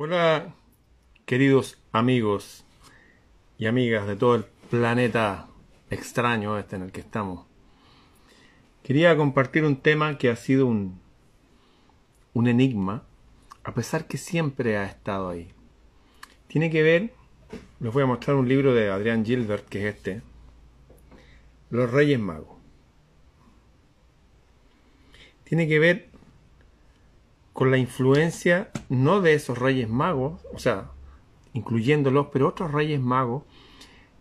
Hola, queridos amigos y amigas de todo el planeta extraño este en el que estamos. Quería compartir un tema que ha sido un, un enigma, a pesar que siempre ha estado ahí. Tiene que ver, les voy a mostrar un libro de Adrián Gilbert, que es este, Los Reyes Magos. Tiene que ver con la influencia no de esos reyes magos, o sea, incluyéndolos, pero otros reyes magos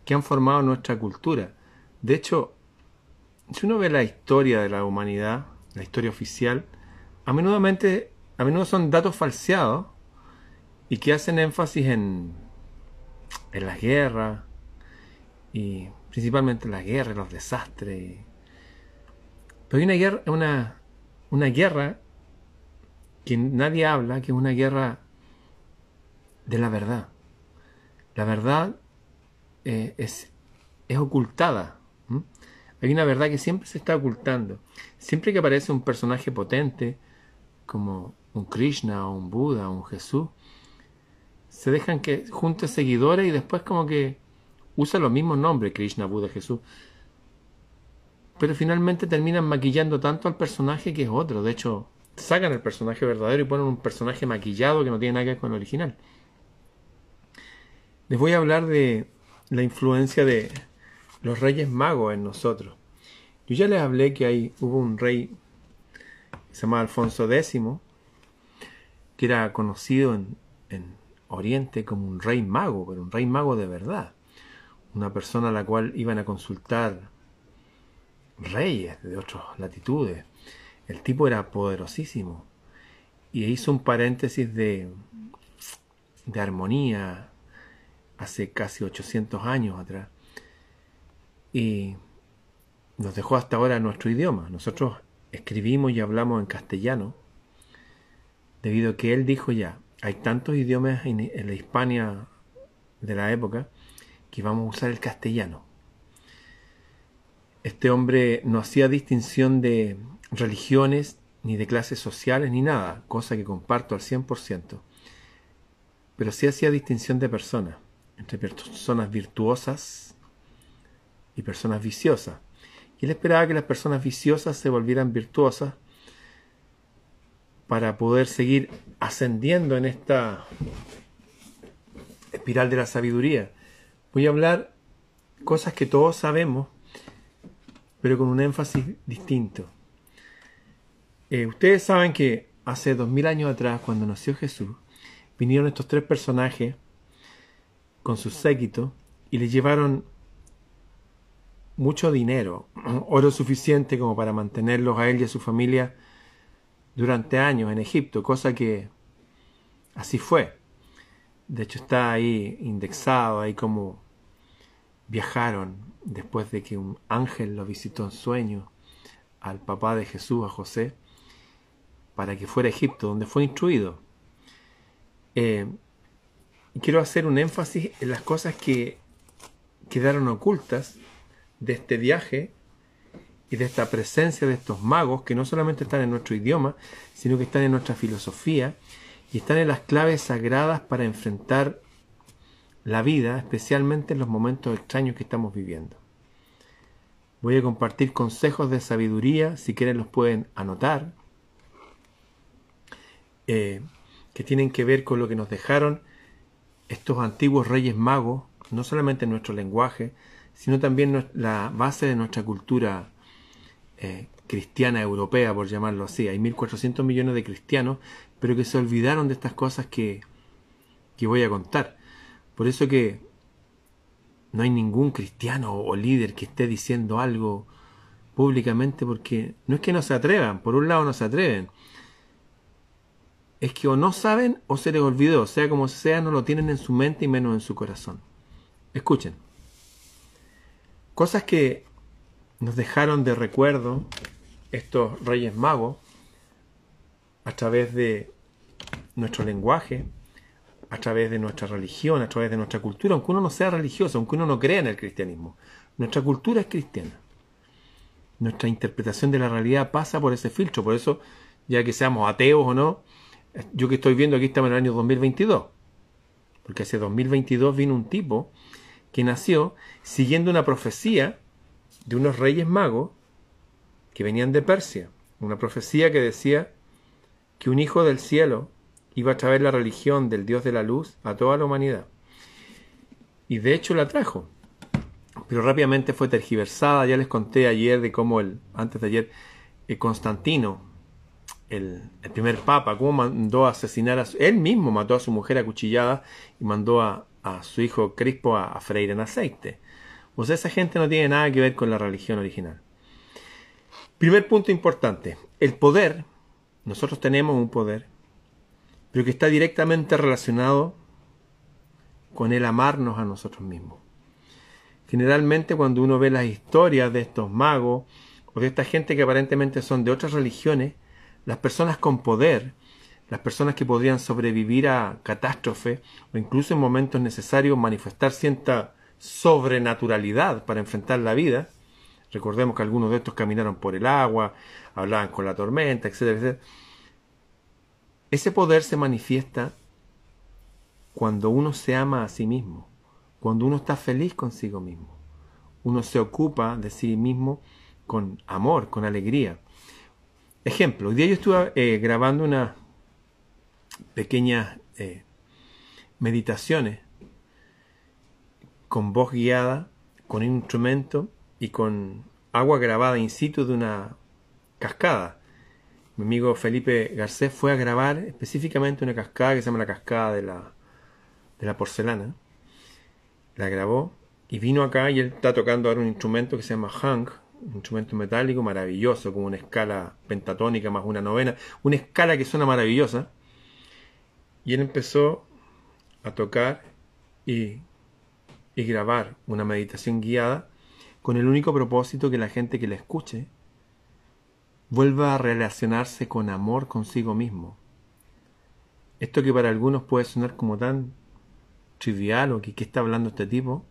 que han formado nuestra cultura. De hecho, si uno ve la historia de la humanidad, la historia oficial, a menudo, a menudo son datos falseados y que hacen énfasis en, en las guerras y principalmente en las guerras, los desastres. Pero hay una guerra, una, una guerra que nadie habla, que es una guerra de la verdad. La verdad eh, es, es, ocultada. Hay una verdad que siempre se está ocultando. Siempre que aparece un personaje potente, como un Krishna o un Buda o un Jesús, se dejan que junte seguidores y después como que usa los mismos nombres, Krishna, Buda, Jesús. Pero finalmente terminan maquillando tanto al personaje que es otro. De hecho, sacan el personaje verdadero y ponen un personaje maquillado que no tiene nada que ver con el original. Les voy a hablar de la influencia de los reyes magos en nosotros. Yo ya les hablé que hay, hubo un rey que se llama Alfonso X, que era conocido en, en Oriente como un rey mago, pero un rey mago de verdad. Una persona a la cual iban a consultar reyes de otras latitudes, el tipo era poderosísimo. Y hizo un paréntesis de, de armonía hace casi 800 años atrás. Y nos dejó hasta ahora nuestro idioma. Nosotros escribimos y hablamos en castellano, debido a que él dijo ya, hay tantos idiomas en, la Hispania de la época que vamos a usar el castellano. Este hombre no hacía distinción de religiones, ni de clases sociales, ni nada, cosa que comparto al 100%. Pero sí hacía distinción de personas, entre personas virtuosas y personas viciosas. Y él esperaba que las personas viciosas se volvieran virtuosas para poder seguir ascendiendo en esta espiral de la sabiduría. Voy a hablar cosas que todos sabemos, pero con un énfasis distinto. Eh, ustedes saben que hace dos mil años atrás, cuando nació Jesús, vinieron estos tres personajes con su séquito y le llevaron mucho dinero, oro suficiente como para mantenerlos a él y a su familia durante años en Egipto, cosa que así fue. De hecho está ahí indexado, ahí como viajaron después de que un ángel lo visitó en sueño al papá de Jesús, a José, para que fuera a Egipto, donde fue instruido. Eh, quiero hacer un énfasis en las cosas que quedaron ocultas de este viaje y de esta presencia de estos magos que no solamente están en nuestro idioma, sino que están en nuestra filosofía y están en las claves sagradas para enfrentar la vida, especialmente en los momentos extraños que estamos viviendo. Voy a compartir consejos de sabiduría, si quieren los pueden anotar, eh, que tienen que ver con lo que nos dejaron estos antiguos reyes magos, no solamente en nuestro lenguaje, sino también la base de nuestra cultura eh, cristiana europea, por llamarlo así. Hay 1.400 millones de cristianos, pero que se olvidaron de estas cosas que, que voy a contar. Por eso que no hay ningún cristiano o líder que esté diciendo algo públicamente, porque no es que no se atrevan, por un lado no se atreven, es que o no saben o se les olvidó, sea como sea, no lo tienen en su mente y menos en su corazón. Escuchen. Cosas que nos dejaron de recuerdo estos reyes magos a través de nuestro lenguaje, a través de nuestra religión, a través de nuestra cultura, aunque uno no sea religioso, aunque uno no crea en el cristianismo. Nuestra cultura es cristiana. Nuestra interpretación de la realidad pasa por ese filtro, por eso, ya que seamos ateos o no, Yo que estoy viendo aquí estamos en el año 2022. Porque hace 2022 vino un tipo que nació siguiendo una profecía de unos reyes magos que venían de Persia. Una profecía que decía que un hijo del cielo iba a traer la religión del Dios de la luz a toda la humanidad. Y de hecho la trajo. Pero rápidamente fue tergiversada. Ya les conté ayer de cómo el, antes de ayer, eh, Constantino, el, primer papa, cómo mandó a asesinar a su, él mismo mató a su mujer acuchillada y mandó a, su hijo Crispo a, a freír en aceite. O sea, esa gente no tiene nada que ver con la religión original. Primer punto importante. El poder, nosotros tenemos un poder, pero que está directamente relacionado con el amarnos a nosotros mismos. Generalmente cuando uno ve las historias de estos magos o de esta gente que aparentemente son de otras religiones, las personas con poder, las personas que podrían sobrevivir a catástrofe o incluso en momentos necesarios manifestar cierta sobrenaturalidad para enfrentar la vida, recordemos que algunos de estos caminaron por el agua, hablaban con la tormenta, etcétera, etcétera. Ese poder se manifiesta cuando uno se ama a sí mismo, cuando uno está feliz consigo mismo, uno se ocupa de sí mismo con amor, con alegría. Ejemplo, hoy día yo estuve eh, grabando unas pequeñas eh, meditaciones con voz guiada, con un instrumento y con agua grabada in situ de una cascada. Mi amigo Felipe Garcés fue a grabar específicamente una cascada que se llama la cascada de la, de la porcelana. La grabó y vino acá y él está tocando ahora un instrumento que se llama Hank, un instrumento metálico maravilloso, como una escala pentatónica más una novena, una escala que suena maravillosa. Y él empezó a tocar y grabar una meditación guiada con el único propósito que la gente que la escuche vuelva a relacionarse con amor consigo mismo. Esto que para algunos puede sonar como tan trivial o que está hablando este tipo,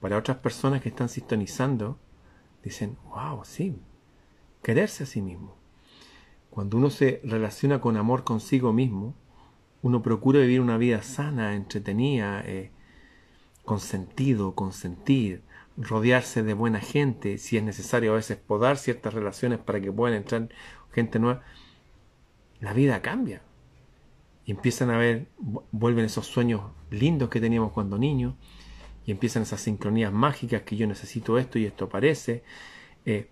para otras personas que están sintonizando, dicen, wow, sí, quererse a sí mismo. Cuando uno se relaciona con amor consigo mismo, uno procura vivir una vida sana, entretenida, eh, con sentido, consentir, rodearse de buena gente, si es necesario a veces podar ciertas relaciones para que puedan entrar gente nueva, la vida cambia. Y empiezan a ver, vuelven esos sueños lindos que teníamos cuando niños, y empiezan esas sincronías mágicas que yo necesito esto y esto aparece. Eh,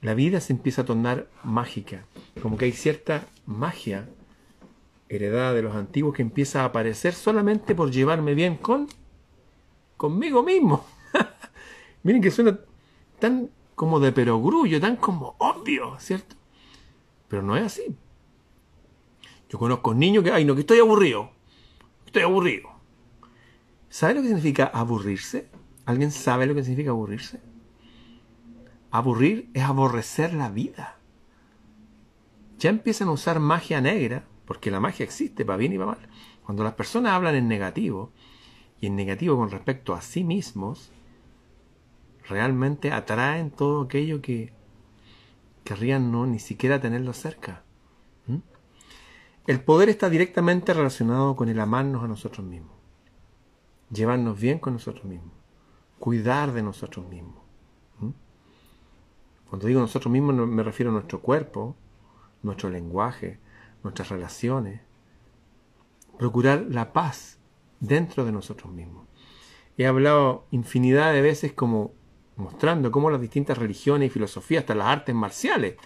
la vida se empieza a tornar mágica, como que hay cierta magia heredada de los antiguos que empieza a aparecer solamente por llevarme bien con conmigo mismo. Miren que suena tan como de perogrullo, tan como obvio, ¿cierto? Pero no es así. Yo conozco niños que, ay, no, que estoy aburrido. Estoy aburrido. ¿Sabe lo que significa aburrirse? ¿Alguien sabe lo que significa aburrirse? Aburrir es aborrecer la vida. Ya empiezan a usar magia negra, porque la magia existe para bien y para mal. Cuando las personas hablan en negativo, y en negativo con respecto a sí mismos, realmente atraen todo aquello que querrían no ni siquiera tenerlo cerca. ¿Mm? El poder está directamente relacionado con el amarnos a nosotros mismos, llevarnos bien con nosotros mismos, cuidar de nosotros mismos. Cuando digo nosotros mismos me refiero a nuestro cuerpo, nuestro lenguaje, nuestras relaciones. Procurar la paz dentro de nosotros mismos. He hablado infinidad de veces como mostrando cómo las distintas religiones y filosofías, hasta las artes marciales,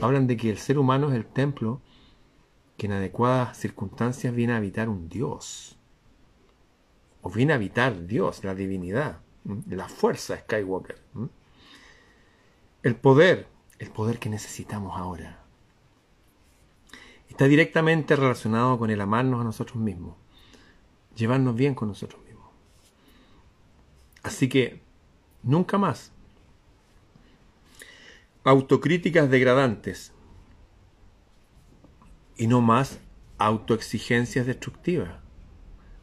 hablan de que el ser humano es el templo que en adecuadas circunstancias viene a habitar un Dios. O viene a habitar Dios, la divinidad, la fuerza Skywalker. El poder, el poder que necesitamos ahora, está directamente relacionado con el amarnos a nosotros mismos llevarnos bien con nosotros mismos. Así que, nunca más. Autocríticas degradantes y no más autoexigencias destructivas.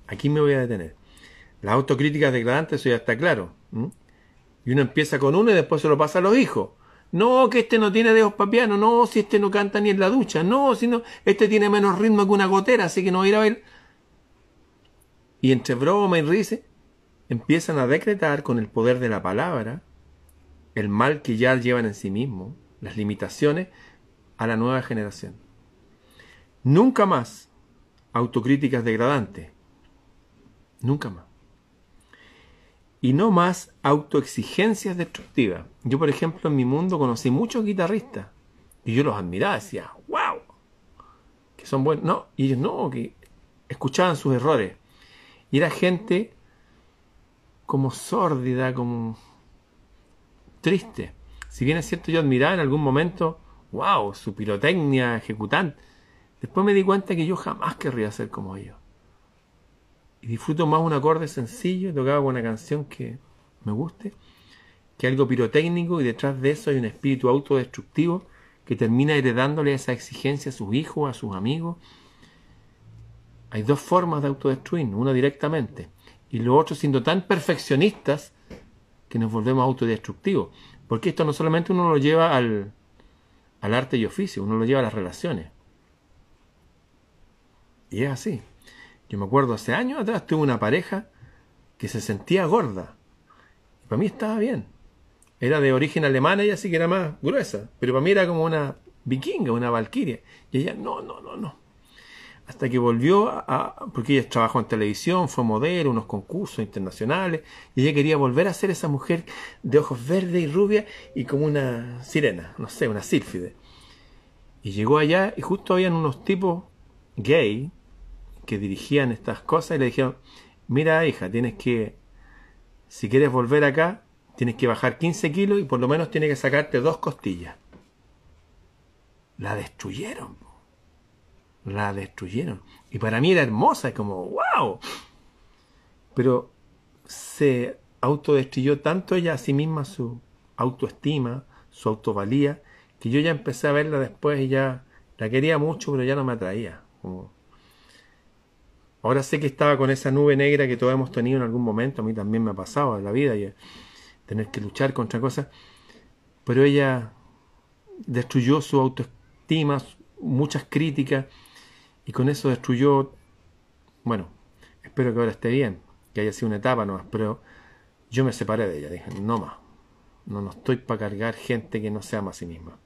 Aquí me voy a detener. Las autocríticas degradantes, eso ya está claro. Y uno empieza con uno y después se lo pasa a los hijos. No, que este no tiene dedos papianos. No, si este no canta ni en la ducha. No, si no, este tiene menos ritmo que una gotera, así que no va a ir a ver. Y entre broma y risa, empiezan a decretar con el poder de la palabra el mal que ya llevan en sí mismos, las limitaciones, a la nueva generación. Nunca más autocríticas degradantes. Nunca más. Y no más autoexigencias destructivas. Yo, por ejemplo, en mi mundo conocí muchos guitarristas y yo los admiraba, decía, wow, que son buenos. No, y ellos no, que escuchaban sus errores. Y era gente como sórdida, como triste. Si bien es cierto, yo admiraba en algún momento, wow, su pirotecnia ejecutante. Después me di cuenta que yo jamás querría ser como ellos. Y disfruto más un acorde sencillo, tocado con una canción que me guste, que algo pirotécnico y detrás de eso hay un espíritu autodestructivo que termina heredándole esa exigencia a sus hijos, a sus amigos. Hay dos formas de autodestruir, una directamente y lo otro siendo tan perfeccionistas que nos volvemos autodestructivos. Porque esto no solamente uno lo lleva al, al arte y oficio, uno lo lleva a las relaciones. Y es así. Yo me acuerdo hace años atrás tuve una pareja que se sentía gorda. Y para mí estaba bien. Era de origen alemán, ella sí que era más gruesa. Pero para mí era como una vikinga, una valquiria. Y ella, no, no, no, no. Hasta que volvió a, porque ella trabajó en televisión, fue modelo, unos concursos internacionales, y ella quería volver a ser esa mujer de ojos verdes y rubia y como una sirena, no sé, una sílfide. Y llegó allá y justo habían unos tipos gay que dirigían estas cosas y le dijeron, mira hija, tienes que, si quieres volver acá, tienes que bajar 15 kilos y por lo menos tienes que sacarte dos costillas. La destruyeron. La destruyeron. Y para mí era hermosa, como, wow. Pero se autodestruyó tanto ella a sí misma su autoestima, su autovalía, que yo ya empecé a verla después y ya la quería mucho, pero ya no me atraía. Ahora sé que estaba con esa nube negra que todos hemos tenido en algún momento, a mí también me ha pasado en la vida, y tener que luchar contra cosas, pero ella destruyó su autoestima, muchas críticas, y con eso destruyó, bueno, espero que ahora esté bien, que haya sido una etapa nomás, pero yo me separé de ella, dije, no más, no, no estoy para cargar gente que no se ama a sí misma.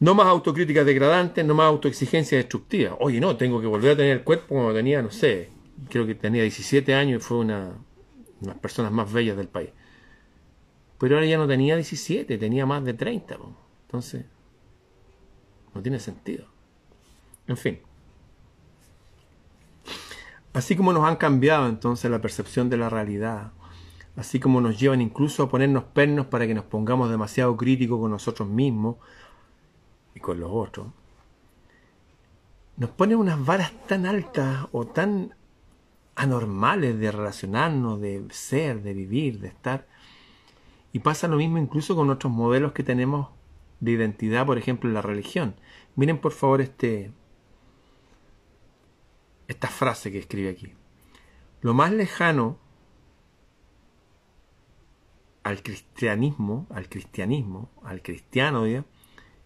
No más autocríticas degradantes, no más autoexigencia destructiva. Oye, no, tengo que volver a tener el cuerpo como tenía, no sé, creo que tenía 17 años y fue una, de las personas más bellas del país. Pero ahora ya no tenía 17, tenía más de 30. Entonces, no tiene sentido. En fin. Así como nos han cambiado entonces la percepción de la realidad, así como nos llevan incluso a ponernos pernos para que nos pongamos demasiado críticos con nosotros mismos, y con los otros, nos ponen unas varas tan altas o tan anormales de relacionarnos, de ser, de vivir, de estar. Y pasa lo mismo incluso con otros modelos que tenemos de identidad, por ejemplo, en la religión. Miren por favor este esta frase que escribe aquí. Lo más lejano al cristianismo, al cristianismo, al cristiano, ¿ya?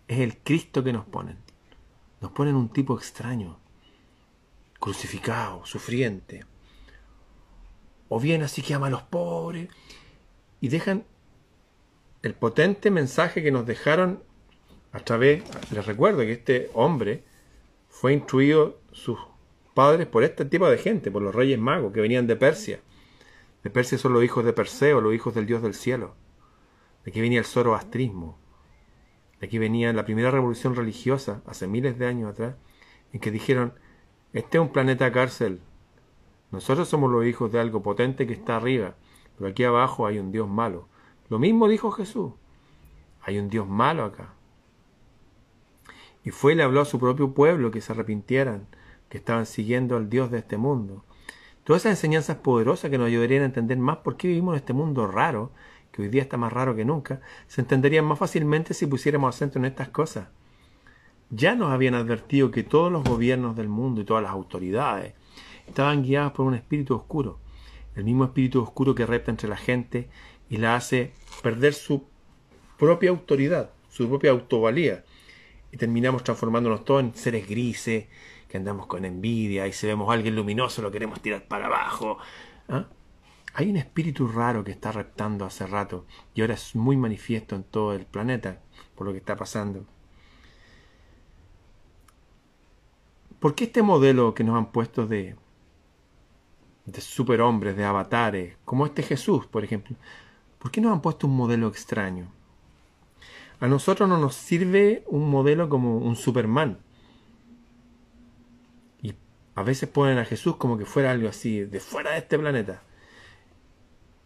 Es el Cristo que nos ponen. Nos ponen un tipo extraño, crucificado, sufriente. O bien así que ama a los pobres. Y dejan el potente mensaje que nos dejaron a través, les recuerdo que este hombre fue instruido sus padres por este tipo de gente, por los reyes magos que venían de Persia. De Persia son los hijos de Perseo, los hijos del dios del cielo. De aquí venía el zoroastrismo. De aquí venía la primera revolución religiosa, hace miles de años atrás, en que dijeron, este es un planeta cárcel. Nosotros somos los hijos de algo potente que está arriba, pero aquí abajo hay un Dios malo. Lo mismo dijo Jesús. Hay un Dios malo acá. Y fue y le habló a su propio pueblo que se arrepintieran, que estaban siguiendo al Dios de este mundo. Todas esas enseñanzas poderosas que nos ayudarían a entender más por qué vivimos en este mundo raro que hoy día está más raro que nunca, se entenderían más fácilmente si pusiéramos acento en estas cosas. Ya nos habían advertido que todos los gobiernos del mundo y todas las autoridades estaban guiados por un espíritu oscuro, el mismo espíritu oscuro que repta entre la gente y la hace perder su propia autoridad, su propia autovalía. Y terminamos transformándonos todos en seres grises, que andamos con envidia y si vemos a alguien luminoso lo queremos tirar para abajo. ¿Ah? Hay un espíritu raro que está reptando hace rato y ahora es muy manifiesto en todo el planeta por lo que está pasando. ¿Por qué este modelo que nos han puesto de, de superhombres, de avatares, como este Jesús, por ejemplo, ¿por qué nos han puesto un modelo extraño? A nosotros no nos sirve un modelo como un Superman. Y a veces ponen a Jesús como que fuera algo así, de fuera de este planeta.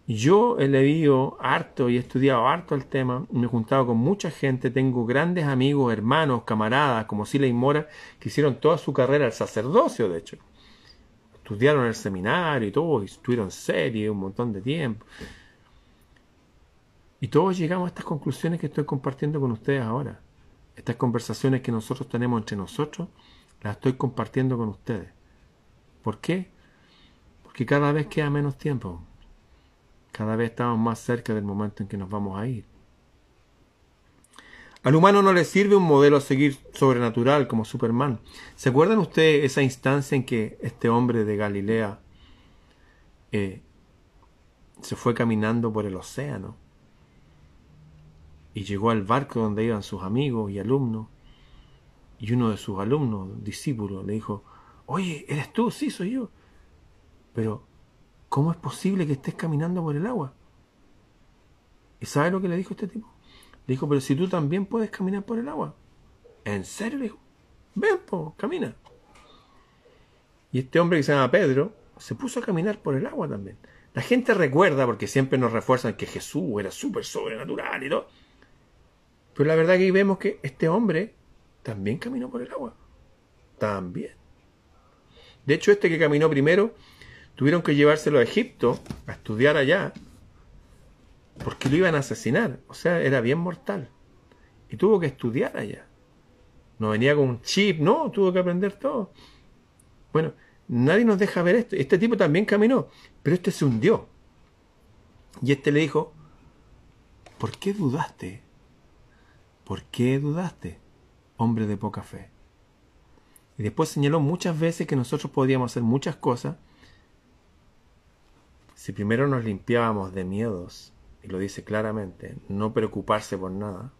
Yo he leído harto y he estudiado harto el tema, me he juntado con mucha gente, tengo grandes amigos, hermanos, camaradas, como Sila y Mora, que hicieron toda su carrera al sacerdocio, de hecho. Estudiaron el seminario y todo, y estuvieron serie un montón de tiempo. Y todos llegamos a estas conclusiones que estoy compartiendo con ustedes ahora. Estas conversaciones que nosotros tenemos entre nosotros, las estoy compartiendo con ustedes. ¿Por qué? Porque cada vez queda menos tiempo. Cada vez estamos más cerca del momento en que nos vamos a ir. Al humano no le sirve un modelo a seguir sobrenatural como Superman. ¿Se acuerdan ustedes esa instancia en que este hombre de Galilea eh, se fue caminando por el océano y llegó al barco donde iban sus amigos y alumnos y uno de sus alumnos, discípulos, le dijo, oye, ¿eres tú? Sí, soy yo. Pero ¿Cómo es posible que estés caminando por el agua? ¿Y sabe lo que le dijo este tipo? Le dijo, pero si tú también puedes caminar por el agua. ¿En serio? Le dijo, ven, po, camina. Y este hombre que se llama Pedro se puso a caminar por el agua también. La gente recuerda, porque siempre nos refuerzan que Jesús era súper sobrenatural y todo. Pero la verdad que ahí vemos que este hombre también caminó por el agua. También. De hecho, este que caminó primero Tuvieron que llevárselo a Egipto a estudiar allá porque lo iban a asesinar. O sea, era bien mortal. Y tuvo que estudiar allá. No venía con un chip, no, tuvo que aprender todo. Bueno, nadie nos deja ver esto. Este tipo también caminó, pero este se hundió. Y este le dijo, ¿por qué dudaste? ¿Por qué dudaste, hombre de poca fe? Y después señaló muchas veces que nosotros podíamos hacer muchas cosas si primero nos limpiábamos de miedos, y lo dice claramente, no preocuparse por nada,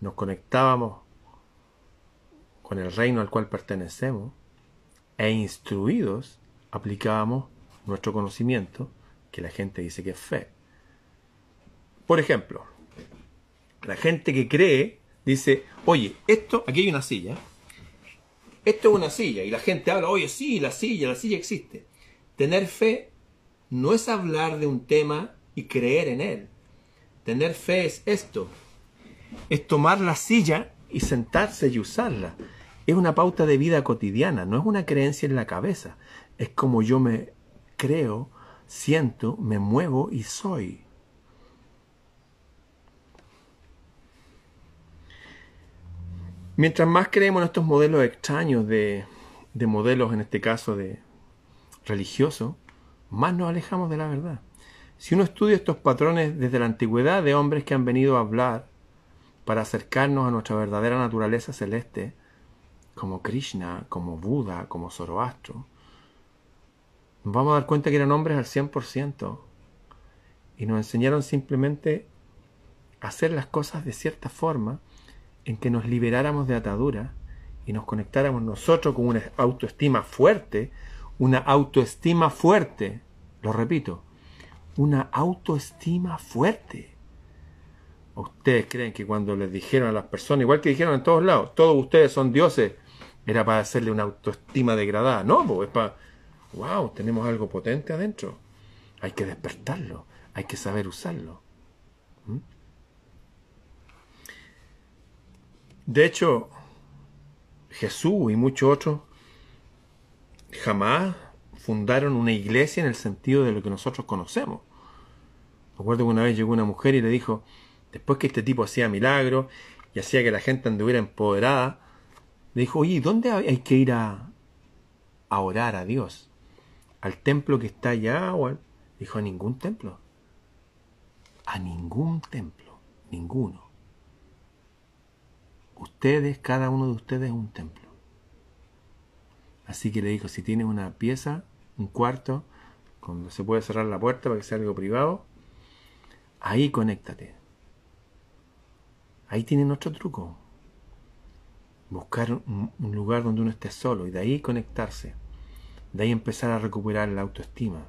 nos conectábamos con el reino al cual pertenecemos, e instruidos aplicábamos nuestro conocimiento, que la gente dice que es fe. Por ejemplo, la gente que cree dice, oye, esto, aquí hay una silla, esto es una silla, y la gente habla, oye, sí, la silla, la silla existe. Tener fe no es hablar de un tema y creer en él. Tener fe es esto. Es tomar la silla y sentarse y usarla. Es una pauta de vida cotidiana, no es una creencia en la cabeza. Es como yo me creo, siento, me muevo y soy. Mientras más creemos en estos modelos extraños de, de modelos, en este caso de religiosos, más nos alejamos de la verdad. Si uno estudia estos patrones desde la antigüedad de hombres que han venido a hablar para acercarnos a nuestra verdadera naturaleza celeste, como Krishna, como Buda, como Zoroastro, nos vamos a dar cuenta que eran hombres al 100% y nos enseñaron simplemente a hacer las cosas de cierta forma en que nos liberáramos de atadura y nos conectáramos nosotros con una autoestima fuerte, una autoestima fuerte, lo repito, una autoestima fuerte. ¿Ustedes creen que cuando les dijeron a las personas, igual que dijeron en todos lados, todos ustedes son dioses, era para hacerle una autoestima degradada? No, es para, wow, tenemos algo potente adentro. Hay que despertarlo, hay que saber usarlo. ¿Mm? De hecho, Jesús y muchos otros jamás fundaron una iglesia en el sentido de lo que nosotros conocemos. Recuerdo que una vez llegó una mujer y le dijo, después que este tipo hacía milagros y hacía que la gente anduviera empoderada, le dijo, oye, ¿dónde hay que ir a, a orar a Dios? ¿Al templo que está allá? O al... Dijo, a ningún templo. A ningún templo, ninguno. ustedes, cada uno de ustedes es un templo. Así que le dijo, si tienes una pieza, un cuarto, cuando se puede cerrar la puerta para que sea algo privado, ahí conéctate. Ahí tienen otro truco. Buscar un, lugar donde uno esté solo y de ahí conectarse. De ahí empezar a recuperar la autoestima.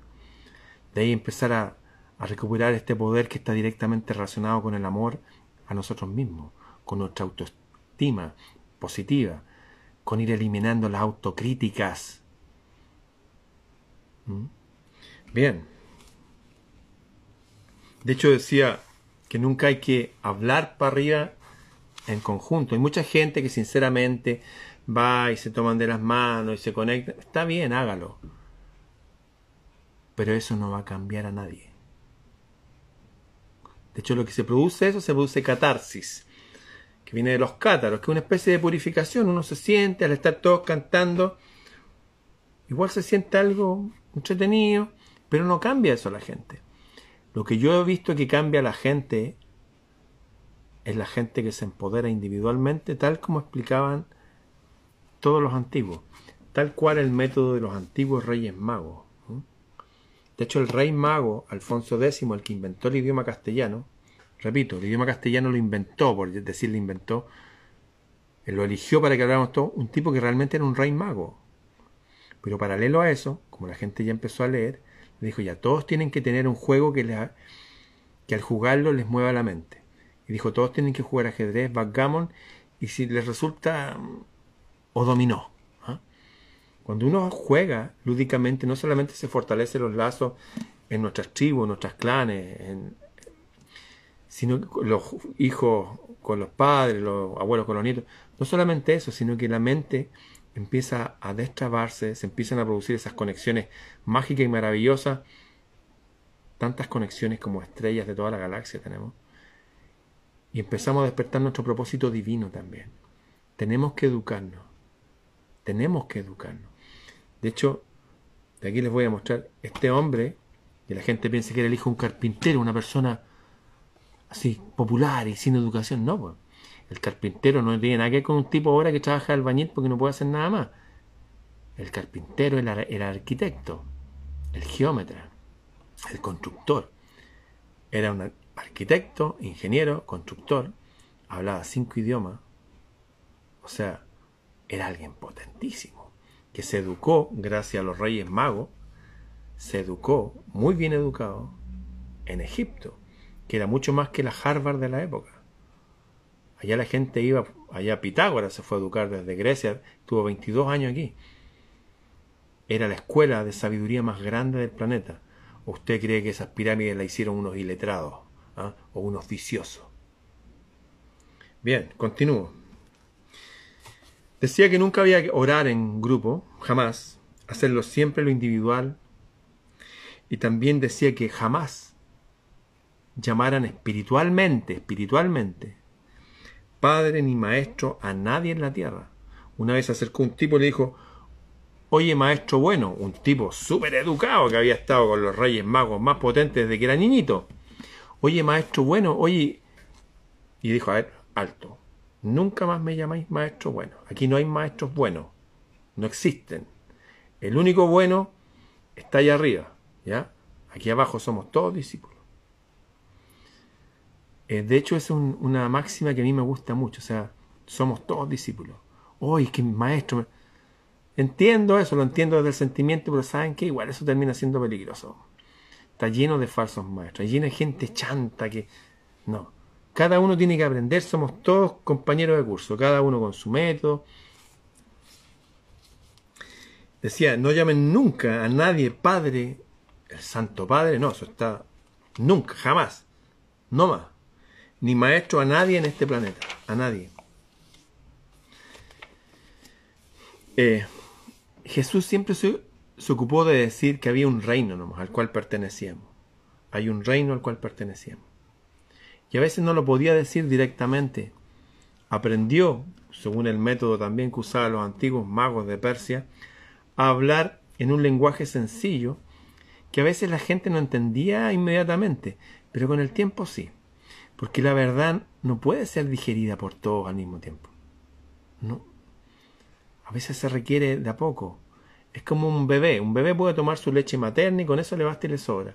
De ahí empezar a, a recuperar este poder que está directamente relacionado con el amor a nosotros mismos, con nuestra autoestima positiva, con ir eliminando las autocríticas. ¿Mm? Bien. De hecho decía que nunca hay que hablar para arriba en conjunto. Hay mucha gente que sinceramente va y se toman de las manos y se conecta. Está bien, hágalo. Pero eso no va a cambiar a nadie. De hecho, lo que se produce eso se produce catarsis que viene de los cátaros, que es una especie de purificación. Uno se siente al estar todos cantando, igual se siente algo entretenido, pero no cambia eso la gente. Lo que yo he visto que cambia la gente es la gente que se empodera individualmente, tal como explicaban todos los antiguos, tal cual el método de los antiguos reyes magos. De hecho, el rey mago Alfonso X, el que inventó el idioma castellano, Repito, el idioma castellano lo inventó, por decir, lo inventó. Él lo eligió para que habláramos todo, un tipo que realmente era un rey mago. Pero paralelo a eso, como la gente ya empezó a leer, le dijo, ya todos tienen que tener un juego que, que al jugarlo les mueva la mente. Y dijo, todos tienen que jugar ajedrez, backgammon, y si les resulta, o dominó. ¿ah? Cuando uno juega lúdicamente, no solamente se fortalece los lazos en nuestras tribus, en nuestras clanes, en, sino los hijos con los padres, los abuelos con los nietos. No solamente eso, sino que la mente empieza a destrabarse, se empiezan a producir esas conexiones mágicas y maravillosas, tantas conexiones como estrellas de toda la galaxia tenemos. Y empezamos a despertar nuestro propósito divino también. Tenemos que educarnos. Tenemos que educarnos. De hecho, de aquí les voy a mostrar este hombre, que la gente piensa que era el hijo de un carpintero, una persona así popular y sin educación. No, pues. El carpintero no tiene nada que ver con un tipo ahora que trabaja al bañil porque no puede hacer nada más. El carpintero era el arquitecto, el geómetra, el constructor. Era un arquitecto, ingeniero, constructor, hablaba cinco idiomas. O sea, era alguien potentísimo, que se educó gracias a los reyes magos, se educó, muy bien educado, en Egipto que era mucho más que la Harvard de la época. Allá la gente iba, allá Pitágoras se fue a educar desde Grecia, tuvo 22 años aquí. Era la escuela de sabiduría más grande del planeta. ¿O usted cree que esas pirámides la hicieron unos iletrados ¿ah? o unos viciosos? Bien, continúo. Decía que nunca había que orar en grupo, jamás, hacerlo siempre lo individual. Y también decía que jamás llamaran espiritualmente, espiritualmente, padre ni maestro a nadie en la tierra. Una vez se acercó un tipo y le dijo, oye maestro bueno, un tipo súper educado que había estado con los reyes magos más potentes desde que era niñito. Oye maestro bueno, oye... Y dijo, a ver, alto, nunca más me llamáis maestro bueno. Aquí no hay maestros buenos, no existen. El único bueno está allá arriba, ¿ya? Aquí abajo somos todos discípulos. Eh, de hecho, es una máxima que a mí me gusta mucho. O sea, somos todos discípulos. ¡Uy, qué maestro! Entiendo eso, lo entiendo desde el sentimiento, pero ¿saben qué? Igual eso termina siendo peligroso. Está lleno de falsos maestros, lleno de gente chanta que... No. Cada uno tiene que aprender, somos todos compañeros de curso, cada uno con su método. Decía, no llamen nunca a nadie Padre, el Santo Padre, no, eso está nunca, jamás, no más ni maestro a nadie en este planeta, a nadie. Eh, Jesús siempre se, ocupó de decir que había un reino al cual pertenecíamos. Hay un reino al cual pertenecíamos. Y a veces no lo podía decir directamente. Aprendió, según el método también que usaban los antiguos magos de Persia, a hablar en un lenguaje sencillo que a veces la gente no entendía inmediatamente, pero con el tiempo sí. Porque la verdad no puede ser digerida por todos al mismo tiempo. No. A veces se requiere de a poco. Es como un bebé. Un bebé puede tomar su leche materna y con eso le basta y le sobra.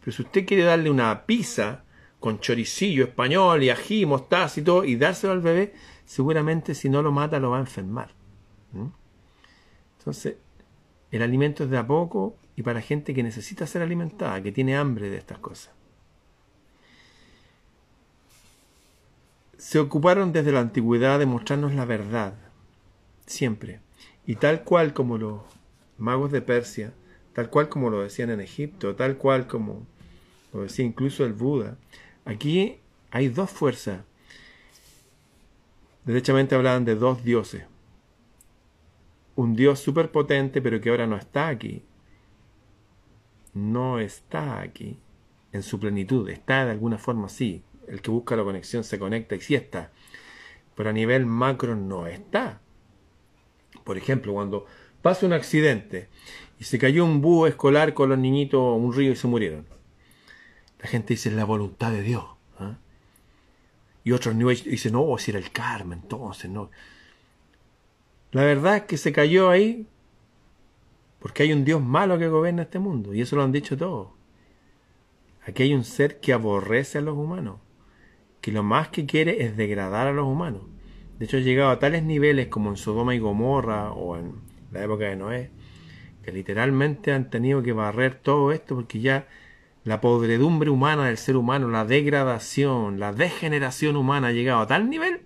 Pero si usted quiere darle una pizza con choricillo español y ají, mostaza y todo, y dárselo al bebé, seguramente si no lo mata lo va a enfermar. Entonces, el alimento es de a poco y para gente que necesita ser alimentada, que tiene hambre de estas cosas. Se ocuparon desde la antigüedad de mostrarnos la verdad, siempre. Y tal cual como los magos de Persia, tal cual como lo decían en Egipto, tal cual como lo decía incluso el Buda, aquí hay dos fuerzas. Derechamente hablaban de dos dioses. Un dios superpotente, pero que ahora no está aquí. No está aquí en su plenitud. Está de alguna forma sí. El que busca la conexión se conecta y sí está. Pero a nivel macro no está. Por ejemplo, cuando pasa un accidente y se cayó un búho escolar con los niñitos a un río y se murieron. La gente dice, es la voluntad de Dios. ¿ah? Y otros dicen, no, si era el karma, entonces, no. La verdad es que se cayó ahí porque hay un Dios malo que gobierna este mundo, y eso lo han dicho todos. Aquí hay un ser que aborrece a los humanos, que lo más que quiere es degradar a los humanos. De hecho, ha llegado a tales niveles como en Sodoma y Gomorra o en la época de Noé, que literalmente han tenido que barrer todo esto porque ya la podredumbre humana del ser humano, la degradación, la degeneración humana ha llegado a tal nivel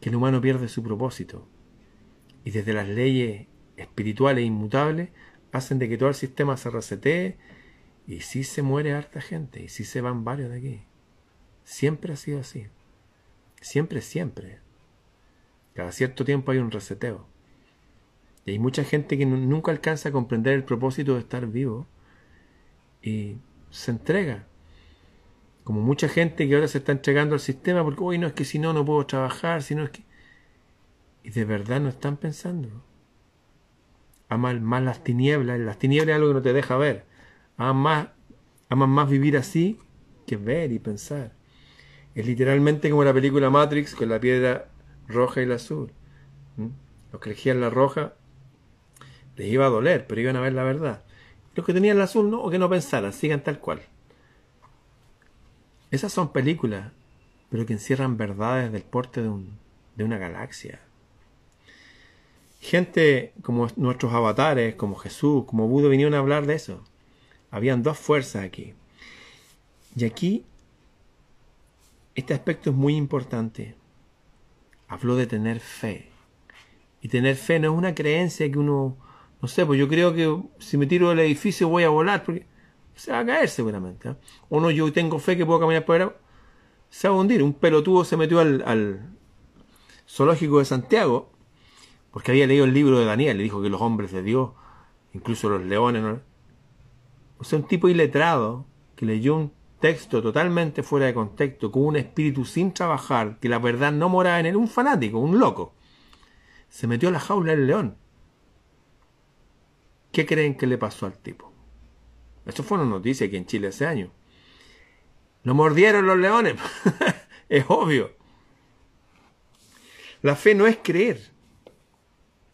que el humano pierde su propósito. Y desde las leyes espirituales inmutables hacen de que todo el sistema se resetee y si se muere harta gente y si se van varios de aquí. Siempre ha sido así. Siempre, siempre. Cada cierto tiempo hay un reseteo. Y hay mucha gente que nunca alcanza a comprender el propósito de estar vivo y se entrega. Como mucha gente que ahora se está entregando al sistema porque, hoy no es que si no, no puedo trabajar, si no es que... Y de verdad no están pensando. Aman más las tinieblas, las tinieblas es algo que no te deja ver. Aman más, aman más vivir así que ver y pensar. Es literalmente como la película Matrix con la piedra roja y la azul. ¿Mm? Los que elegían la roja les iba a doler, pero iban a ver la verdad. Los que tenían la azul no, o que no pensaran, sigan tal cual. Esas son películas, pero que encierran verdades del porte de, un, de una galaxia. Gente como nuestros avatares, como Jesús, como Buda, vinieron a hablar de eso. Habían dos fuerzas aquí. Y aquí este aspecto es muy importante. Habló de tener fe. Y tener fe no es una creencia que uno, no sé, pues yo creo que si me tiro del edificio voy a volar, porque se va a caer seguramente. ¿eh? O no, yo tengo fe que puedo caminar por ahí, se va a hundir. Un pelotudo se metió al, zoológico de Santiago, porque había leído el libro de Daniel, le dijo que los hombres de Dios, incluso los leones, o sea, un tipo iletrado que leyó un texto totalmente fuera de contexto, con un espíritu sin trabajar, que la verdad no moraba en él, un fanático, un loco, se metió a la jaula del león. ¿Qué creen que le pasó al tipo? Esto fue una noticia aquí en Chile hace años. Lo mordieron los leones. es obvio. La fe no es creer.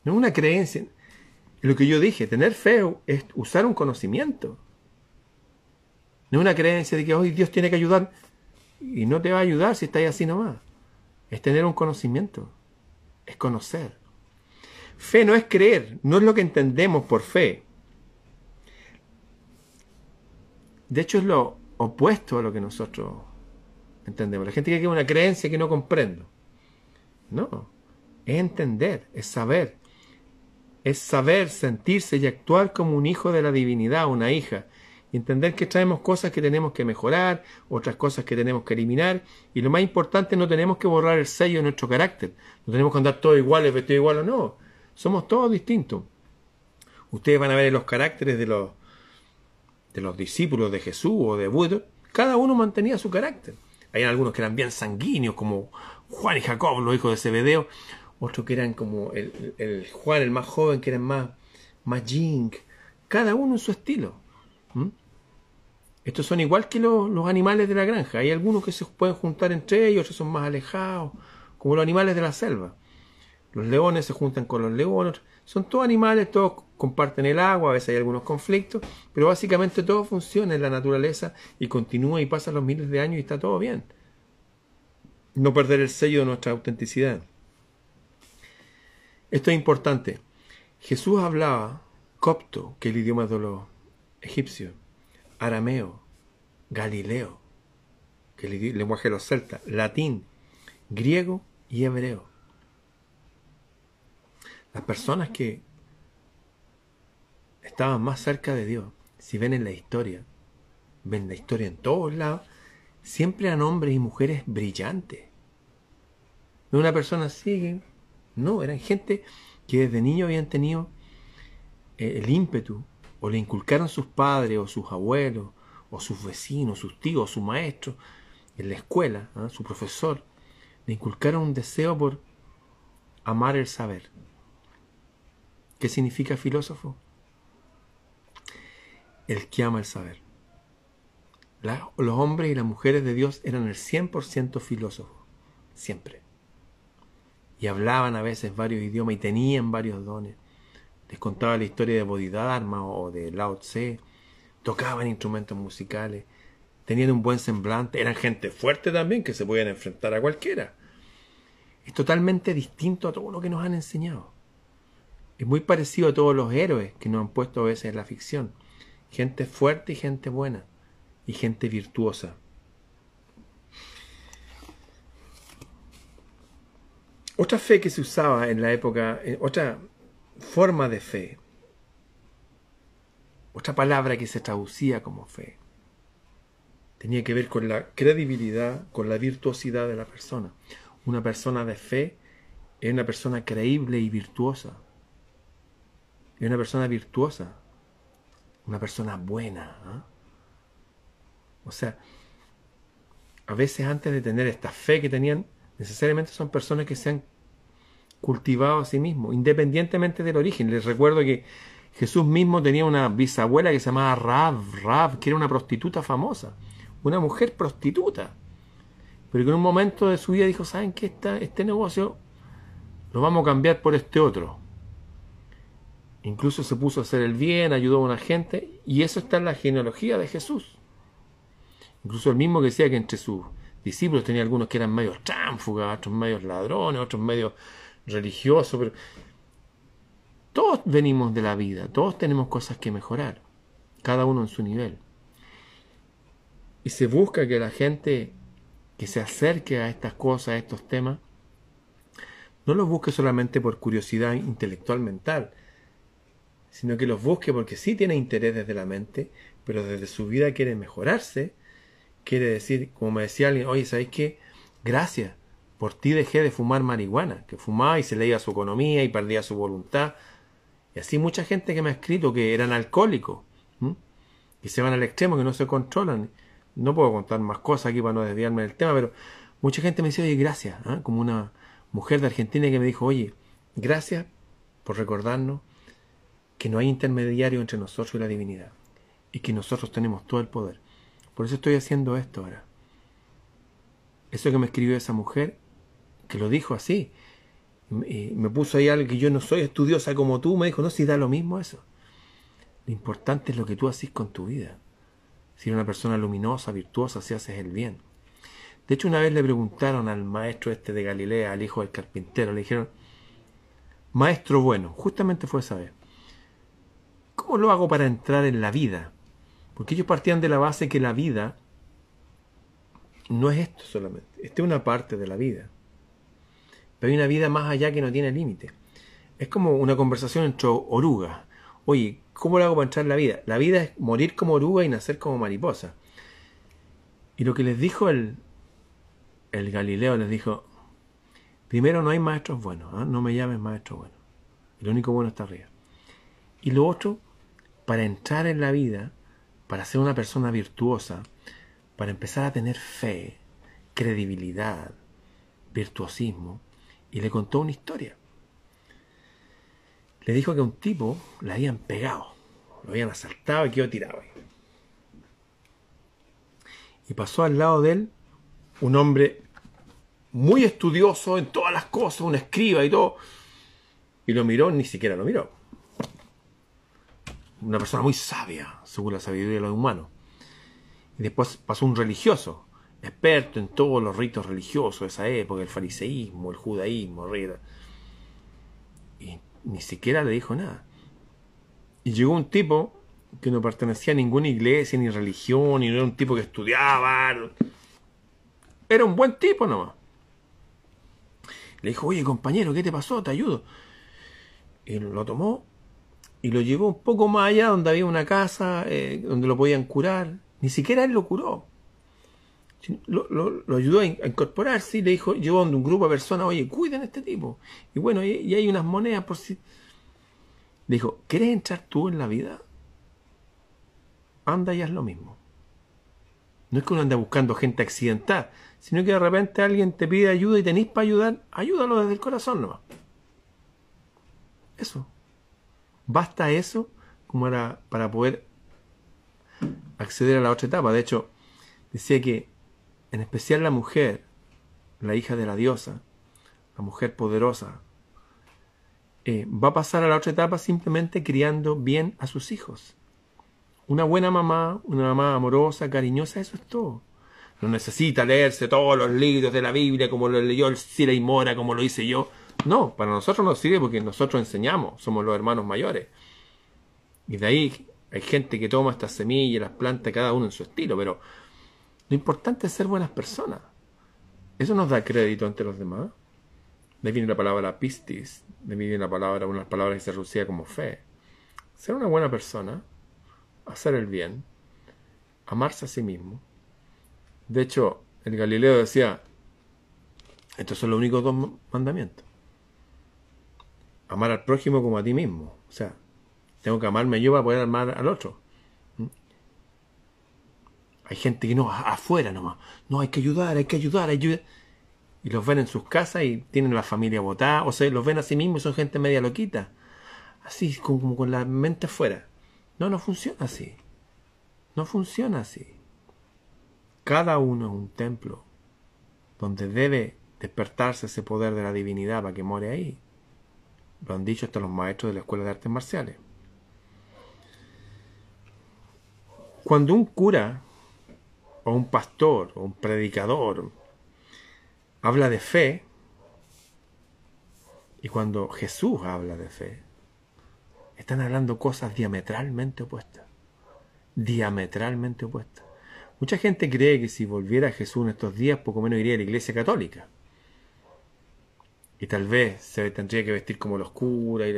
No es una creencia. Lo que yo dije, tener fe es usar un conocimiento. No es una creencia de que hoy Dios tiene que ayudar y no te va a ayudar si estás así nomás. Es tener un conocimiento, es conocer. Fe no es creer, no es lo que entendemos por fe. De hecho es lo opuesto a lo que nosotros entendemos. La gente que es una creencia que no comprendo. No, es entender, es saber. Es saber, sentirse y actuar como un hijo de la divinidad, una hija y entender que traemos cosas que tenemos que mejorar, otras cosas que tenemos que eliminar, y lo más importante, no tenemos que borrar el sello de nuestro carácter, no tenemos que andar todos iguales, vestidos iguales, no, somos todos distintos. Ustedes van a ver los caracteres de los, de los discípulos de Jesús o de Buda, cada uno mantenía su carácter. Hay algunos que eran bien sanguíneos, como Juan y Jacob, los hijos de Zebedeo, otros que eran como el, Juan, el más joven, que eran más, más cada uno en su estilo. ¿Mm? Estos son igual que los, animales de la granja. Hay algunos que se pueden juntar entre ellos, otros son más alejados, como los animales de la selva. Los leones se juntan con los leones. Son todos animales, todos comparten el agua, a veces hay algunos conflictos, pero básicamente todo funciona en la naturaleza y continúa y pasa los miles de años y está todo bien. No perder el sello de nuestra autenticidad. Esto es importante. Jesús hablaba copto, que el idioma de los egipcios, arameo, galileo, que es el lenguaje de los celtas, latín, griego y hebreo. Las personas que estaban más cerca de Dios, si ven en la historia, ven la historia en todos lados, siempre eran hombres y mujeres brillantes. No una persona así, no, eran gente que desde niño habían tenido eh, el ímpetu, o le inculcaron sus padres, o sus abuelos, o sus vecinos, sus tíos, su maestro, en la escuela, ¿ah? su profesor, le inculcaron un deseo por amar el saber. ¿Qué significa filósofo? El que ama el saber. los hombres y las mujeres de Dios eran el 100% filósofos, siempre. Y hablaban a veces varios idiomas y tenían varios dones. Les contaba la historia de Bodhidharma o de Lao Tse, tocaban instrumentos musicales, tenían un buen semblante, eran gente fuerte también que se podían enfrentar a cualquiera. Es totalmente distinto a todo lo que nos han enseñado. Es muy parecido a todos los héroes que nos han puesto a veces en la ficción. Gente fuerte y gente buena. Y gente virtuosa. Otra fe que se usaba en la época, eh, otra forma de fe, otra palabra que se traducía como fe, tenía que ver con la credibilidad, con la virtuosidad de la persona. Una persona de fe es una persona creíble y virtuosa y una persona virtuosa, una persona buena. ¿ah? O sea, a veces antes de tener esta fe que tenían, necesariamente son personas que se han cultivado a sí mismos, independientemente del origen. Les recuerdo que Jesús mismo tenía una bisabuela que se llamaba Rav, Rav, que era una prostituta famosa, una mujer prostituta, pero que en un momento de su vida dijo, ¿saben qué? este negocio lo vamos a cambiar por este otro. Incluso se puso a hacer el bien, ayudó a una gente, y eso está en la genealogía de Jesús. Incluso el mismo que decía que entre sus discípulos tenía algunos que eran medios tránfugas, otros medios ladrones, otros medios religiosos, pero todos venimos de la vida, todos tenemos cosas que mejorar, cada uno en su nivel. Y se busca que la gente que se acerque a estas cosas, a estos temas, no los busque solamente por curiosidad intelectual mental, sino que los busque porque sí tiene interés desde la mente, pero desde su vida quiere mejorarse. Quiere decir, como me decía alguien, oye, ¿sabéis qué? Gracias, por ti dejé de fumar marihuana, que fumaba y se leía su economía y perdía su voluntad. Y así mucha gente que me ha escrito que eran alcohólicos y se van al extremo, que no se controlan. No puedo contar más cosas aquí para no desviarme del tema, pero mucha gente me dice, oye, gracias, ¿ah? como una mujer de Argentina que me dijo, oye, gracias por recordarnos que no hay intermediario entre nosotros y la divinidad y que nosotros tenemos todo el poder. Por eso estoy haciendo esto ahora. Eso que me escribió esa mujer, que lo dijo así, y me puso ahí algo que yo no soy estudiosa como tú, me dijo, no, si da lo mismo eso. Lo importante es lo que tú haces con tu vida. Si eres una persona luminosa, virtuosa, si haces el bien. De hecho, una vez le preguntaron al maestro este de Galilea, al hijo del carpintero, le dijeron, maestro bueno, justamente fue esa vez. ¿Cómo lo hago para entrar en la vida? Porque ellos partían de la base que la vida no es esto solamente, esta es una parte de la vida. Pero hay una vida más allá que no tiene límite. Es como una conversación entre orugas. Oye, ¿cómo lo hago para entrar en la vida? La vida es morir como oruga y nacer como mariposa. Y lo que les dijo el, el Galileo, les dijo, primero no hay maestros buenos, ¿ah? no me llames maestro bueno. El único bueno está arriba. Y lo otro, para entrar en la vida, para ser una persona virtuosa, para empezar a tener fe, credibilidad, virtuosismo, y le contó una historia. Le dijo que a un tipo le habían pegado, lo habían asaltado y quedó tirado ahí. Y pasó al lado de él un hombre muy estudioso en todas las cosas, un escriba y todo, y lo miró, ni siquiera lo miró. Una persona muy sabia, según la sabiduría de los humanos. Y después pasó un religioso, experto en todos los ritos religiosos de esa época, el fariseísmo, el judaísmo, y ni siquiera le dijo nada. Y llegó un tipo que no pertenecía a ninguna iglesia ni religión, y no era un tipo que estudiaba. Era un buen tipo nomás. Le dijo, oye compañero, ¿qué te pasó? Te ayudo. Y lo tomó y lo llevó un poco más allá donde había una casa eh, donde lo podían curar. Ni siquiera él lo curó. Lo, ayudó a, incorporarse y le dijo, llevó a un grupo de personas, oye, cuiden a este tipo. Y bueno, y, hay unas monedas por si... Le dijo, ¿quieres entrar tú en la vida? Anda y haz lo mismo. No es que uno ande buscando gente accidentada, sino que de repente alguien te pide ayuda y tenéis para ayudar, ayúdalo desde el corazón nomás. Eso. Basta eso como para poder acceder a la otra etapa. De hecho, decía que en especial la mujer, la hija de la diosa, la mujer poderosa, eh, va a pasar a la otra etapa simplemente criando bien a sus hijos. Una buena mamá, una mamá amorosa, cariñosa, eso es todo. No necesita leerse todos los libros de la Biblia como lo leyó el y Mora, como lo hice yo. No, para nosotros nos sirve porque nosotros enseñamos, somos los hermanos mayores. Y de ahí hay gente que toma estas semillas, las planta cada uno en su estilo, pero lo importante es ser buenas personas. Eso nos da crédito ante los demás. De ahí viene la palabra pistis, de ahí viene la palabra, unas palabras que se traducía como fe. Ser una buena persona, hacer el bien, amarse a sí mismo. De hecho, el Galileo decía, estos son los únicos dos mandamientos. Amar al prójimo como a ti mismo. O sea, tengo que amarme yo para poder amar al otro. Hay gente que no, afuera nomás. No, hay que ayudar, hay que ayudar, ayudar. Y los ven en sus casas y tienen la familia votada. O sea, los ven a sí mismos y son gente media loquita. Así, como con la mente afuera. No, no funciona así. No funciona así. Cada uno es un templo donde debe despertarse ese poder de la divinidad para que more ahí. Lo han dicho hasta los maestros de la Escuela de Artes Marciales. Cuando un cura, o un pastor, o un predicador, habla de fe, y cuando Jesús habla de fe, están hablando cosas diametralmente opuestas. Diametralmente opuestas. Mucha gente cree que si volviera Jesús en estos días, poco menos iría a la iglesia católica. Y tal vez se tendría que vestir como los curas.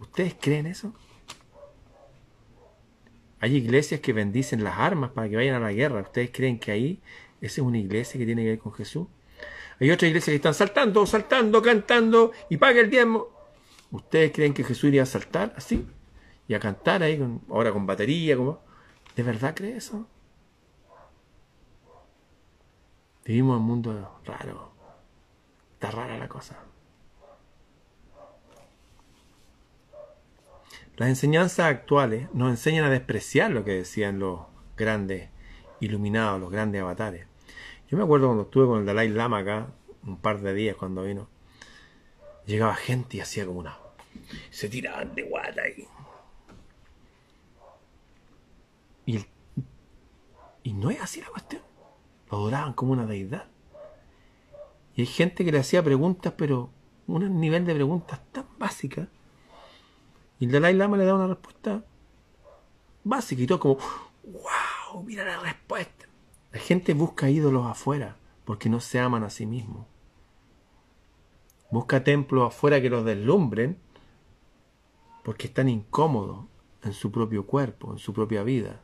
¿Ustedes creen eso? Hay iglesias que bendicen las armas para que vayan a la guerra. ¿Ustedes creen que ahí esa es una iglesia que tiene que ver con Jesús? Hay otras iglesias que están saltando, saltando, cantando y paga el diezmo. ¿Ustedes creen que Jesús iría a saltar así? Y a cantar ahí, con, ahora con batería, como... ¿De verdad cree eso? Vivimos en un mundo raro. Está rara la cosa. Las enseñanzas actuales nos enseñan a despreciar lo que decían los grandes iluminados, los grandes avatares. Yo me acuerdo cuando estuve con el Dalai Lama acá, un par de días cuando vino, llegaba gente y hacía como una... Se tiraban de guata. Y, y no es así la cuestión. Lo adoraban como una deidad. Y hay gente que le hacía preguntas, pero un nivel de preguntas tan básicas y el Dalai Lama le da una respuesta básica y todo como, wow, mira la respuesta. La gente busca ídolos afuera porque no se aman a sí mismos. Busca templos afuera que los deslumbren porque están incómodos en su propio cuerpo, en su propia vida.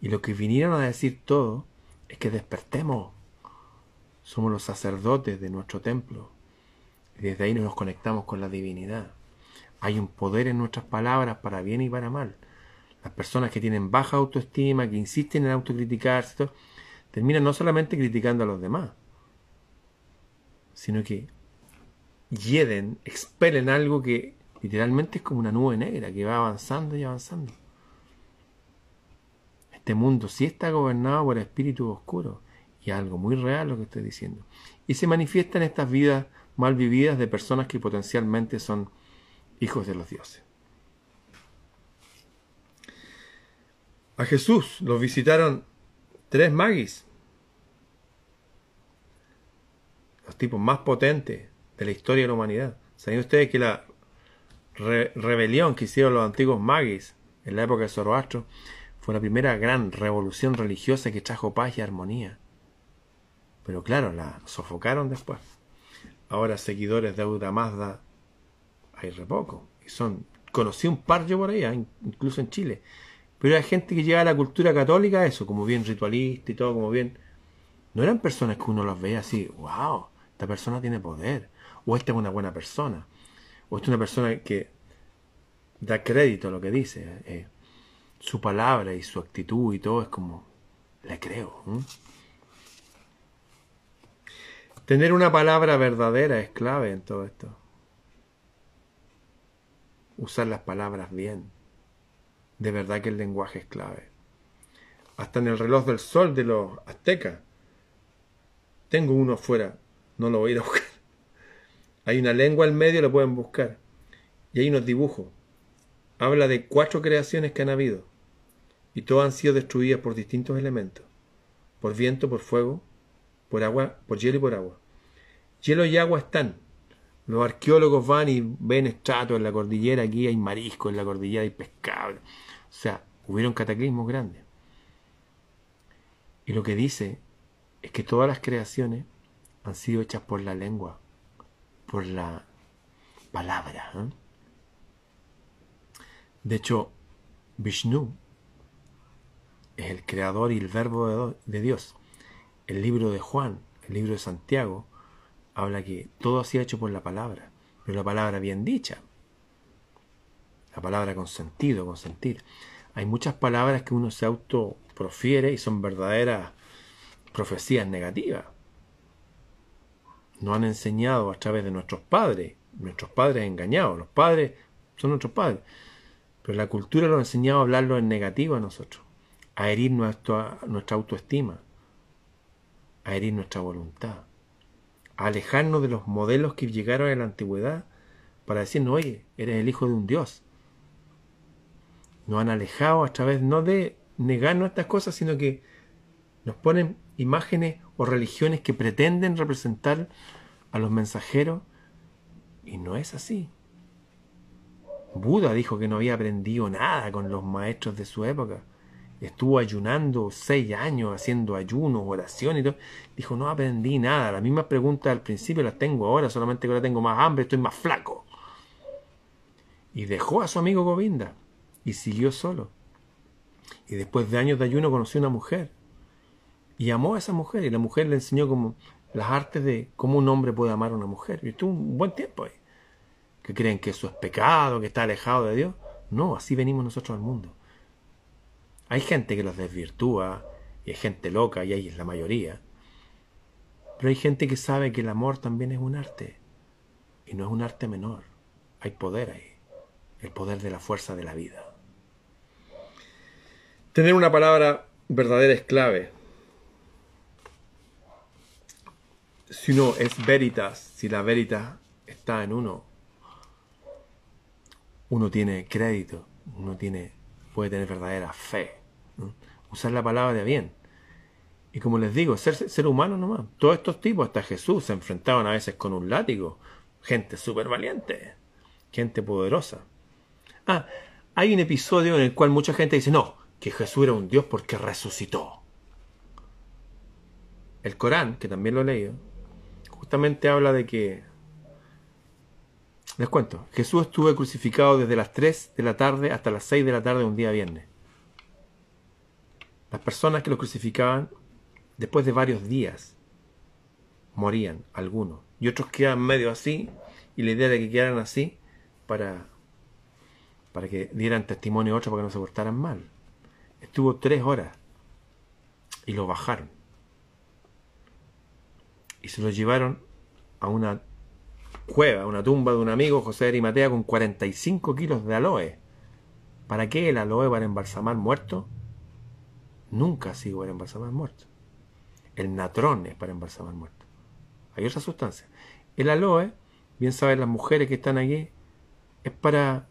Y lo que vinieron a decir todo es que despertemos. Somos los sacerdotes de nuestro templo. Y desde ahí nos conectamos con la divinidad. Hay un poder en nuestras palabras para bien y para mal. Las personas que tienen baja autoestima, que insisten en autocriticarse, terminan no solamente criticando a los demás, sino que hieden, expelen algo que literalmente es como una nube negra que va avanzando y avanzando. Este mundo sí está gobernado por espíritus oscuros y algo muy real lo que estoy diciendo. Y se manifiesta en estas vidas mal vividas de personas que potencialmente son hijos de los dioses. A Jesús los visitaron tres magis, los tipos más potentes de la historia de la humanidad. ¿Saben ustedes que la rebelión que hicieron los antiguos magis en la época de Zoroastro fue la primera gran revolución religiosa que trajo paz y armonía? Pero claro, la sofocaron después. Ahora seguidores de Aura Mazda hay re poco. Y son, conocí un par yo por ahí, ¿eh? incluso en Chile. Pero hay gente que lleva la cultura católica eso, como bien ritualista y todo, como bien. No eran personas que uno las veía así, wow, esta persona tiene poder, o esta es una buena persona, o esta es una persona que da crédito a lo que dice. Eh, su palabra y su actitud y todo es como, le creo. Tener una palabra verdadera es clave en todo esto. Usar las palabras bien. De verdad que el lenguaje es clave. Hasta en el reloj del sol de los aztecas. Tengo uno afuera, no lo voy a ir a buscar. Hay una lengua al medio, lo pueden buscar. Y hay unos dibujos. Habla de cuatro creaciones que han habido. Y todas han sido destruidas por distintos elementos. Por viento, por fuego, por agua, por hielo y por agua. Hielo y agua están. Los arqueólogos van y ven estratos en la cordillera, aquí hay marisco, en la cordillera hay pescado. O sea, hubieron cataclismos grandes. Y lo que dice es que todas las creaciones han sido hechas por la lengua, por la palabra. ¿eh? De hecho, Vishnu es el creador y el verbo de Dios. El libro de Juan, el libro de Santiago, habla que todo ha sido hecho por la palabra, pero la palabra bien dicha. La palabra con sentido, con sentir. Hay muchas palabras que uno se autoprofiere y son verdaderas profecías negativas. Nos han enseñado a través de nuestros padres, nuestros padres engañados, los padres son nuestros padres, pero la cultura nos ha enseñado a hablarlo en negativo a nosotros, a herir nuestra, nuestra autoestima, a herir nuestra voluntad, alejarnos de los modelos que llegaron en la antigüedad para decirnos, oye, eres el hijo de un Dios, nos han alejado a través no de negarnos estas cosas, sino que nos ponen imágenes o religiones que pretenden representar a los mensajeros y no es así. Buda dijo que no había aprendido nada con los maestros de su época. Estuvo ayunando seis años haciendo ayunos, oración y todo. Dijo, no aprendí nada. Las mismas preguntas al principio las tengo ahora, solamente que ahora tengo más hambre, estoy más flaco. Y dejó a su amigo Govinda y siguió solo. Y después de años de ayuno conoció una mujer y amó a esa mujer y la mujer le enseñó como las artes de cómo un hombre puede amar a una mujer. Y estuvo un buen tiempo ahí. Que creen que eso es pecado, que está alejado de Dios. No, así venimos nosotros al mundo. Hay gente que los desvirtúa y hay gente loca y ahí es la mayoría. Pero hay gente que sabe que el amor también es un arte y no es un arte menor. Hay poder ahí, el poder de la fuerza de la vida. Tener una palabra verdadera es clave. Si uno es veritas, si la veritas está en uno, uno tiene crédito, uno tiene, puede tener verdadera fe. Usar la palabra de bien. Y como les digo, ser, ser humano nomás. Todos estos tipos, hasta Jesús, se enfrentaban a veces con un látigo. Gente súper valiente. Gente poderosa. Ah, hay un episodio en el cual mucha gente dice, no, que Jesús era un Dios porque resucitó. El Corán, que también lo he leído, justamente habla de que, les cuento, Jesús estuvo crucificado desde las 3 de la tarde hasta las 6 de la tarde un día viernes. Las personas que lo crucificaban, después de varios días, morían algunos, y otros quedaban medio así, y la idea de que quedaran así para, para que dieran testimonio a otros para que no se portaran mal. Estuvo tres horas y lo bajaron. Y se lo llevaron a una cueva, una tumba de un amigo, José Arimatea, con 45 kilos de aloe. ¿Para qué el aloe para embalsamar muertos? Nunca ha para embalsamar muertos. El natrón es para embalsamar muertos. Hay otra sustancia. El aloe, bien saben las mujeres que están aquí, es para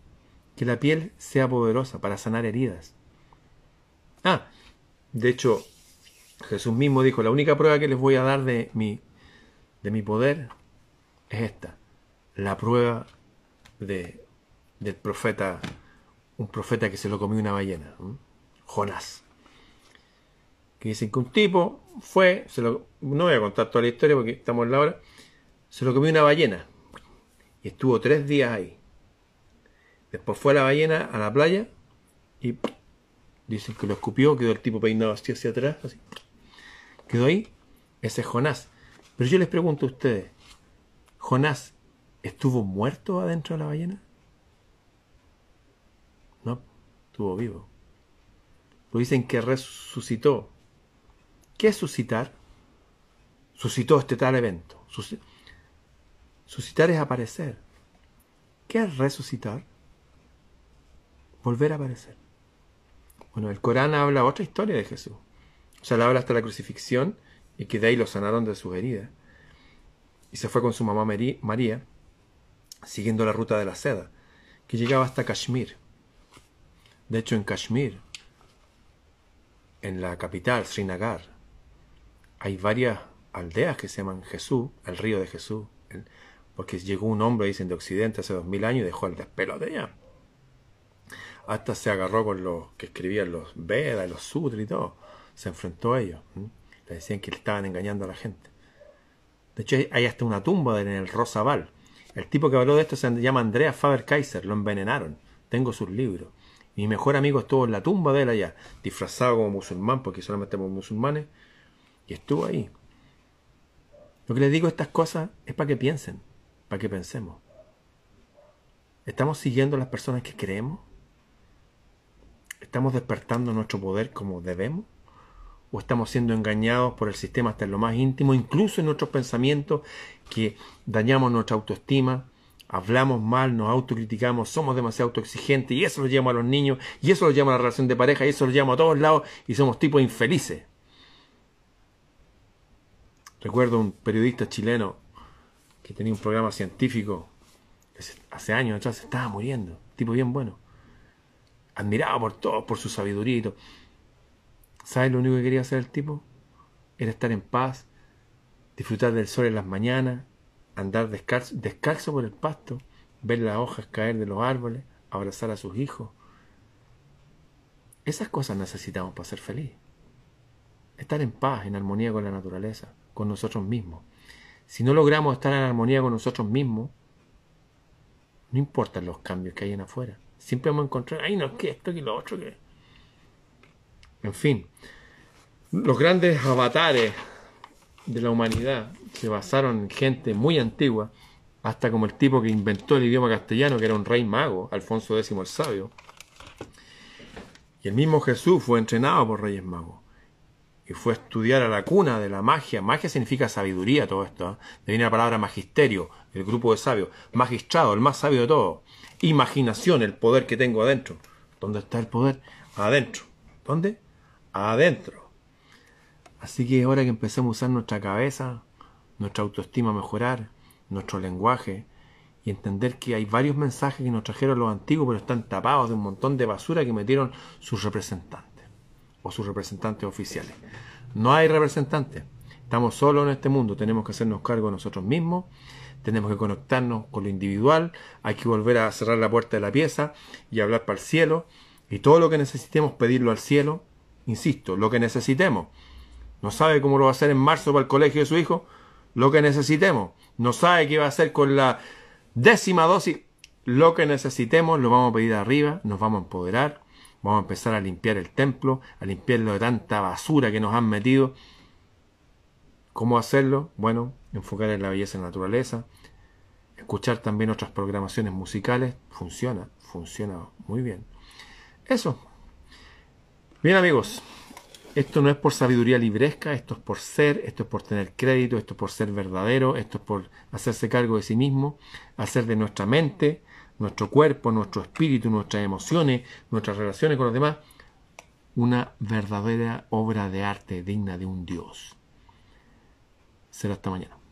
que la piel sea poderosa, para sanar heridas. Ah, de hecho, Jesús mismo dijo, la única prueba que les voy a dar de mi, de mi poder es esta, la prueba de, del profeta, un profeta que se lo comió una ballena, Jonás. Que dicen que un tipo fue, se lo, no voy a contar toda la historia porque estamos en la hora, se lo comió una ballena y estuvo tres días ahí. Después fue a la ballena a la playa y dicen que lo escupió, quedó el tipo peinado así hacia atrás, así. Quedó ahí. Ese es Jonás. Pero yo les pregunto a ustedes, ¿Jonás estuvo muerto adentro de la ballena? No, estuvo vivo. Lo dicen que resucitó. ¿Qué es suscitar? Suscitó este tal evento. Suscitar es aparecer. ¿Qué es resucitar? Volver a aparecer. Bueno, el Corán habla otra historia de Jesús. O sea, le habla hasta la crucifixión y que de ahí lo sanaron de sus heridas. Y se fue con su mamá María, siguiendo la ruta de la seda, que llegaba hasta Kashmir. De hecho, en Kashmir, en la capital, Srinagar, hay varias aldeas que se llaman Jesús, el río de Jesús, porque llegó un hombre, dicen, de Occidente hace dos mil años y dejó el despelo de allá. Hasta se agarró con los que escribían los Vedas, los Sutras y todo. Se enfrentó a ellos. Le decían que le estaban engañando a la gente. De hecho, hay hasta una tumba en el Rosabal. El tipo que habló de esto se llama Andrea Faber-Kaiser. Lo envenenaron. Tengo sus libros. Mi mejor amigo estuvo en la tumba de él allá, disfrazado como musulmán, porque solamente somos musulmanes, y estuvo ahí. Lo que les digo estas cosas es para que piensen, para que pensemos. ¿Estamos siguiendo a las personas que creemos? ¿Estamos despertando nuestro poder como debemos? ¿O estamos siendo engañados por el sistema hasta en lo más íntimo, incluso en nuestros pensamientos, que dañamos nuestra autoestima, hablamos mal, nos autocriticamos, somos demasiado autoexigentes y eso lo llama a los niños y eso lo llama a la relación de pareja y eso lo llama a todos lados y somos tipos infelices? Recuerdo un periodista chileno que tenía un programa científico hace años atrás, se estaba muriendo, tipo bien bueno, admirado por todos, por su sabiduría y todo. ¿Sabes lo único que quería hacer el tipo? Era estar en paz, disfrutar del sol en las mañanas, andar descalzo, descalzo por el pasto, ver las hojas caer de los árboles, abrazar a sus hijos. Esas cosas necesitamos para ser feliz. Estar en paz, en armonía con la naturaleza con nosotros mismos. Si no logramos estar en armonía con nosotros mismos, no importan los cambios que hay en afuera. Siempre vamos a encontrar, ay, no, que esto, que lo otro, que. En fin, los grandes avatares de la humanidad se basaron en gente muy antigua, hasta como el tipo que inventó el idioma castellano, que era un rey mago, Alfonso X el Sabio. Y el mismo Jesús fue entrenado por reyes magos y fue a estudiar a la cuna de la magia. Magia significa sabiduría, todo esto. ¿eh? De viene la palabra magisterio, el grupo de sabios. Magistrado, el más sabio de todo. Imaginación, el poder que tengo adentro. ¿Dónde está el poder? Adentro. ¿Dónde? Adentro. Así que ahora que empecemos a usar nuestra cabeza, nuestra autoestima a mejorar, nuestro lenguaje, y entender que hay varios mensajes que nos trajeron los antiguos, pero están tapados de un montón de basura que metieron sus representantes o sus representantes oficiales. No hay representantes. Estamos solos en este mundo. Tenemos que hacernos cargo de nosotros mismos. Tenemos que conectarnos con lo individual. Hay que volver a cerrar la puerta de la pieza y hablar para el cielo. Y todo lo que necesitemos pedirlo al cielo. Insisto, lo que necesitemos. No sabe cómo lo va a hacer en marzo para el colegio de su hijo. Lo que necesitemos. No sabe qué va a hacer con la décima dosis. Lo que necesitemos lo vamos a pedir arriba. Nos vamos a empoderar Vamos a empezar a limpiar el templo, a limpiarlo de tanta basura que nos han metido. ¿Cómo hacerlo? Bueno, enfocar en la belleza de la naturaleza, escuchar también otras programaciones musicales. Funciona, funciona muy bien. Eso. Bien amigos, esto no es por sabiduría libresca, esto es por ser, esto es por tener crédito, esto es por ser verdadero, esto es por hacerse cargo de sí mismo, hacer de nuestra mente, nuestro cuerpo, nuestro espíritu, nuestras emociones, nuestras relaciones con los demás, una verdadera obra de arte digna de un Dios. Será hasta mañana.